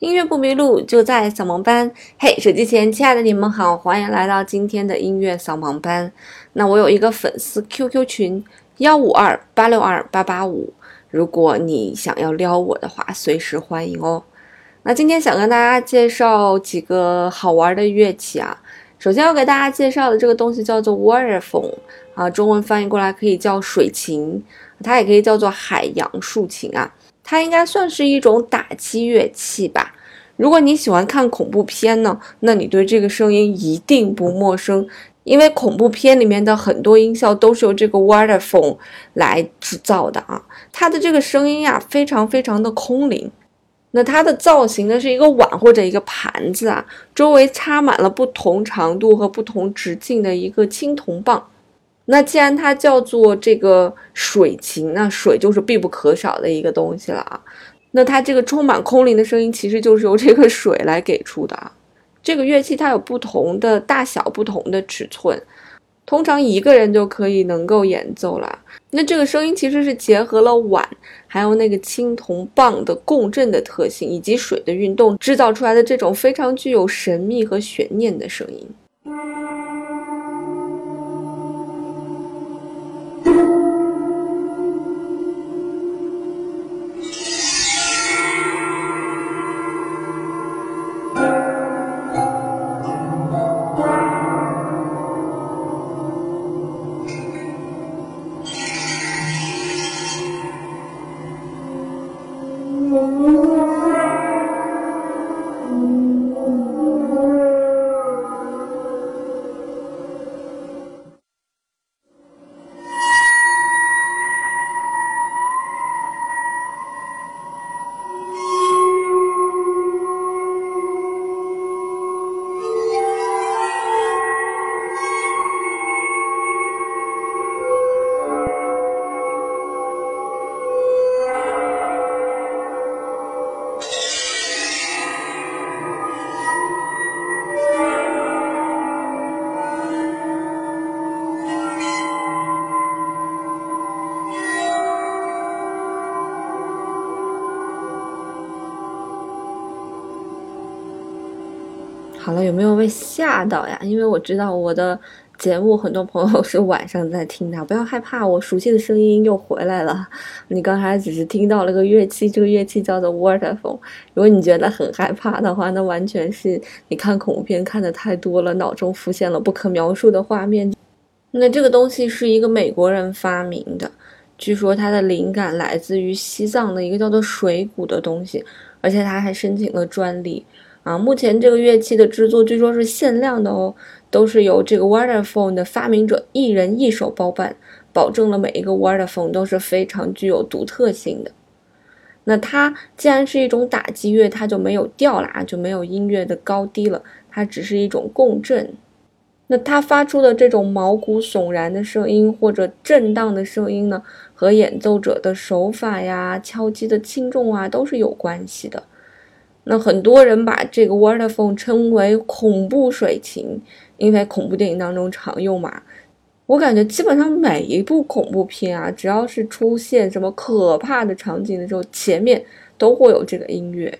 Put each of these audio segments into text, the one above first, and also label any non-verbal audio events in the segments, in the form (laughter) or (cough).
音乐不迷路，就在扫盲班。嘿，手机前亲爱的你们好，欢迎来到今天的音乐扫盲班。那我有一个粉丝 QQ 群幺五二八六二八八五，如果你想要撩我的话，随时欢迎哦。那今天想跟大家介绍几个好玩的乐器啊。首先要给大家介绍的这个东西叫做 waterphone 啊，中文翻译过来可以叫水琴，它也可以叫做海洋竖琴啊。它应该算是一种打击乐器吧。如果你喜欢看恐怖片呢，那你对这个声音一定不陌生，因为恐怖片里面的很多音效都是由这个 waterphone 来制造的啊。它的这个声音呀，非常非常的空灵。那它的造型呢，是一个碗或者一个盘子啊，周围插满了不同长度和不同直径的一个青铜棒。那既然它叫做这个水琴，那水就是必不可少的一个东西了啊。那它这个充满空灵的声音，其实就是由这个水来给出的啊。这个乐器它有不同的大小、不同的尺寸，通常一个人就可以能够演奏了。那这个声音其实是结合了碗，还有那个青铜棒的共振的特性，以及水的运动，制造出来的这种非常具有神秘和悬念的声音。好了，有没有被吓到呀？因为我知道我的节目很多朋友 (laughs) 是晚上在听的，不要害怕，我熟悉的声音又回来了。你刚才只是听到了个乐器，这个乐器叫做 waterphone。如果你觉得很害怕的话，那完全是你看恐怖片看的太多了，脑中浮现了不可描述的画面。那这个东西是一个美国人发明的，据说它的灵感来自于西藏的一个叫做水鼓的东西，而且他还申请了专利。啊，目前这个乐器的制作据说是限量的哦，都是由这个 waterphone 的发明者一人一手包办，保证了每一个 waterphone 都是非常具有独特性的。那它既然是一种打击乐，它就没有调啦，就没有音乐的高低了，它只是一种共振。那它发出的这种毛骨悚然的声音或者震荡的声音呢，和演奏者的手法呀、敲击的轻重啊都是有关系的。那很多人把这个 waterphone 称为恐怖水琴，因为恐怖电影当中常用嘛。我感觉基本上每一部恐怖片啊，只要是出现什么可怕的场景的时候，前面都会有这个音乐。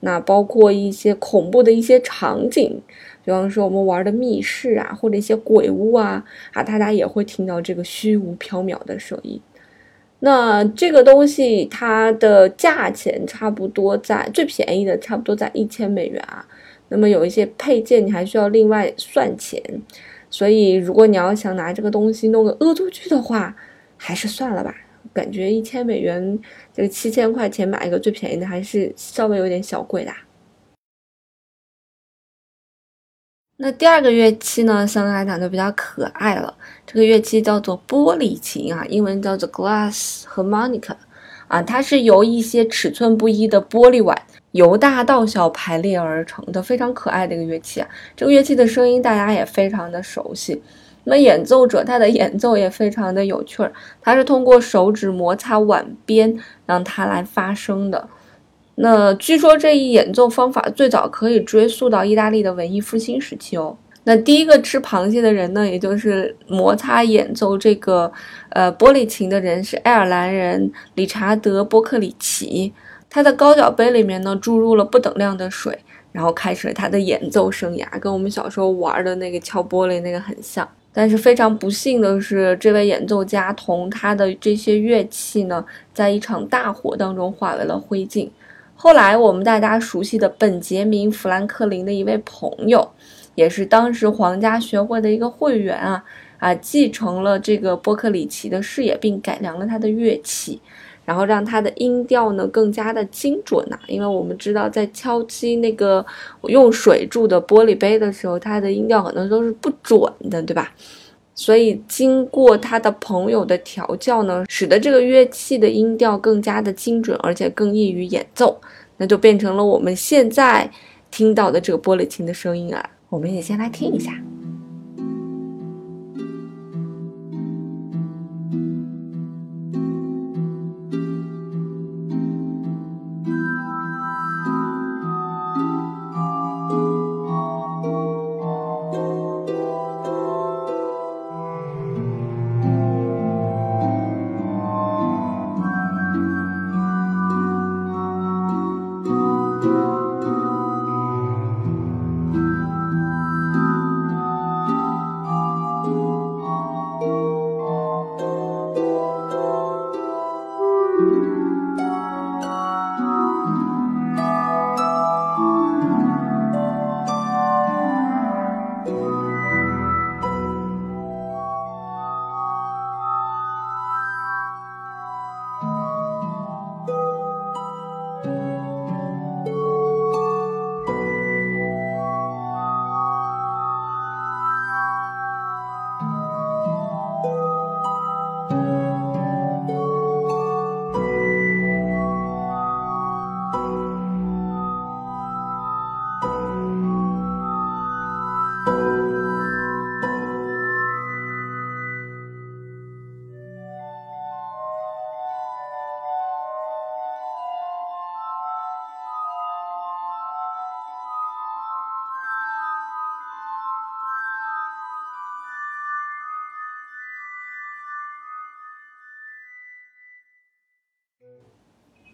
那包括一些恐怖的一些场景，比方说我们玩的密室啊，或者一些鬼屋啊，啊，大家也会听到这个虚无缥缈的声音。那这个东西它的价钱差不多在最便宜的差不多在一千美元啊。那么有一些配件你还需要另外算钱，所以如果你要想拿这个东西弄个恶作剧的话，还是算了吧。感觉一千美元这个七千块钱买一个最便宜的还是稍微有点小贵的。那第二个乐器呢，相对来讲就比较可爱了。这个乐器叫做玻璃琴啊，英文叫做 glass harmonica，啊，它是由一些尺寸不一的玻璃碗由大到小排列而成的，非常可爱的一个乐器啊。这个乐器的声音大家也非常的熟悉。那么演奏者他的演奏也非常的有趣儿，他是通过手指摩擦碗边让它来发声的。那据说这一演奏方法最早可以追溯到意大利的文艺复兴时期哦。那第一个吃螃蟹的人呢，也就是摩擦演奏这个呃玻璃琴的人是爱尔兰人理查德·波克里奇。他的高脚杯里面呢注入了不等量的水，然后开始了他的演奏生涯，跟我们小时候玩的那个敲玻璃那个很像。但是非常不幸的是，这位演奏家同他的这些乐器呢，在一场大火当中化为了灰烬。后来，我们大家熟悉的本杰明·富兰克林的一位朋友，也是当时皇家学会的一个会员啊啊，继承了这个波克里奇的事业，并改良了他的乐器。然后让它的音调呢更加的精准呐，因为我们知道在敲击那个用水铸的玻璃杯的时候，它的音调可能都是不准的，对吧？所以经过他的朋友的调教呢，使得这个乐器的音调更加的精准，而且更易于演奏，那就变成了我们现在听到的这个玻璃琴的声音啊。我们也先来听一下。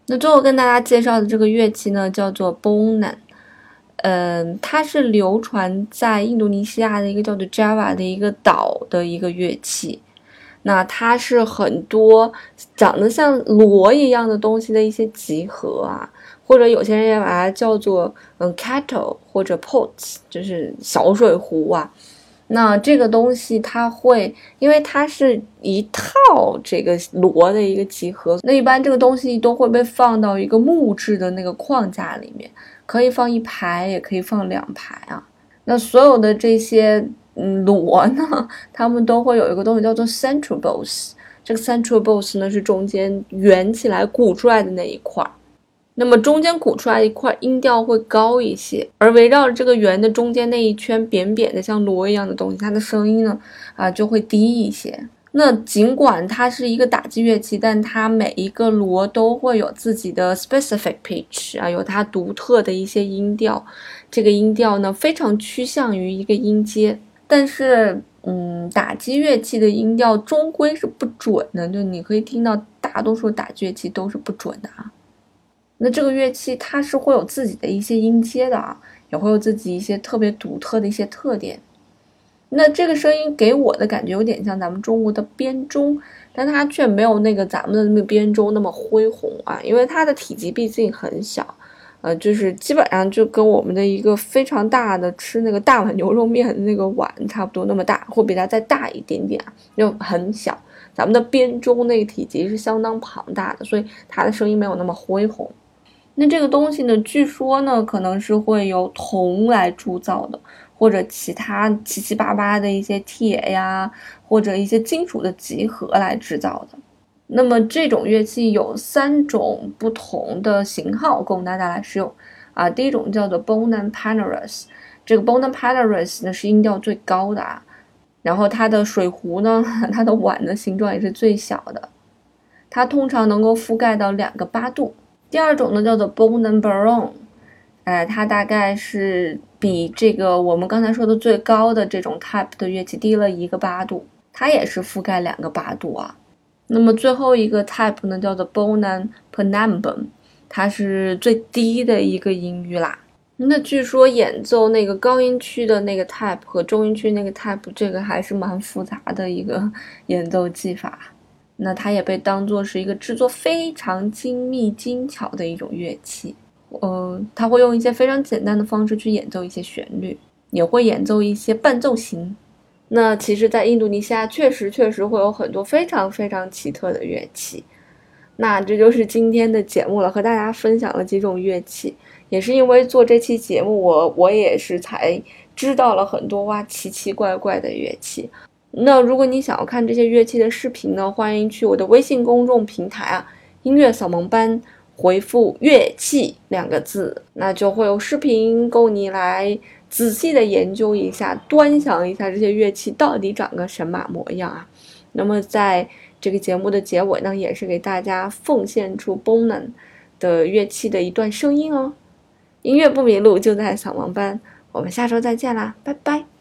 那最后跟大家介绍的这个乐器呢，叫做 Bonan，嗯，它是流传在印度尼西亚的一个叫做 Java 的一个岛的一个乐器。那它是很多长得像锣一样的东西的一些集合啊，或者有些人也把它叫做嗯 kettle 或者 pots，就是小水壶啊。那这个东西它会，因为它是一套这个螺的一个集合，那一般这个东西都会被放到一个木质的那个框架里面，可以放一排，也可以放两排啊。那所有的这些嗯螺呢，它们都会有一个东西叫做 central boss，这个 central boss 呢是中间圆起来鼓出来的那一块儿。那么中间鼓出来一块音调会高一些，而围绕着这个圆的中间那一圈扁扁的像锣一样的东西，它的声音呢啊就会低一些。那尽管它是一个打击乐器，但它每一个锣都会有自己的 specific pitch 啊，有它独特的一些音调。这个音调呢非常趋向于一个音阶，但是嗯，打击乐器的音调终归是不准的，就你可以听到大多数打击乐器都是不准的啊。那这个乐器它是会有自己的一些音阶的啊，也会有自己一些特别独特的一些特点。那这个声音给我的感觉有点像咱们中国的编钟，但它却没有那个咱们的那个编钟那么恢宏啊，因为它的体积毕竟很小，呃，就是基本上就跟我们的一个非常大的吃那个大碗牛肉面的那个碗差不多那么大，或比它再大一点点啊，就很小。咱们的编钟那个体积是相当庞大的，所以它的声音没有那么恢宏。那这个东西呢？据说呢，可能是会由铜来铸造的，或者其他七七八八的一些铁呀，或者一些金属的集合来制造的。那么这种乐器有三种不同的型号供大家来使用啊。第一种叫做 Bona Paneras 这个 Bona Panoras 呢是音调最高的啊。然后它的水壶呢，(laughs) 它的碗的形状也是最小的，它通常能够覆盖到两个八度。第二种呢叫做 Bonan Baron，哎，它大概是比这个我们刚才说的最高的这种 type 的乐器低了一个八度，它也是覆盖两个八度啊。那么最后一个 type 呢叫做 Bonan Penambum，它是最低的一个音域啦。那据说演奏那个高音区的那个 type 和中音区那个 type，这个还是蛮复杂的一个演奏技法。那它也被当作是一个制作非常精密精巧的一种乐器。嗯，它会用一些非常简单的方式去演奏一些旋律，也会演奏一些伴奏型。那其实，在印度尼西亚确实确实会有很多非常非常奇特的乐器。那这就是今天的节目了，和大家分享了几种乐器。也是因为做这期节目，我我也是才知道了很多哇奇奇怪怪的乐器。那如果你想要看这些乐器的视频呢，欢迎去我的微信公众平台啊，音乐扫盲班，回复“乐器”两个字，那就会有视频供你来仔细的研究一下，端详一下这些乐器到底长个神马模样啊。那么在这个节目的结尾呢，也是给大家奉献出 Bonan 的乐器的一段声音哦。音乐不迷路，就在扫盲班。我们下周再见啦，拜拜。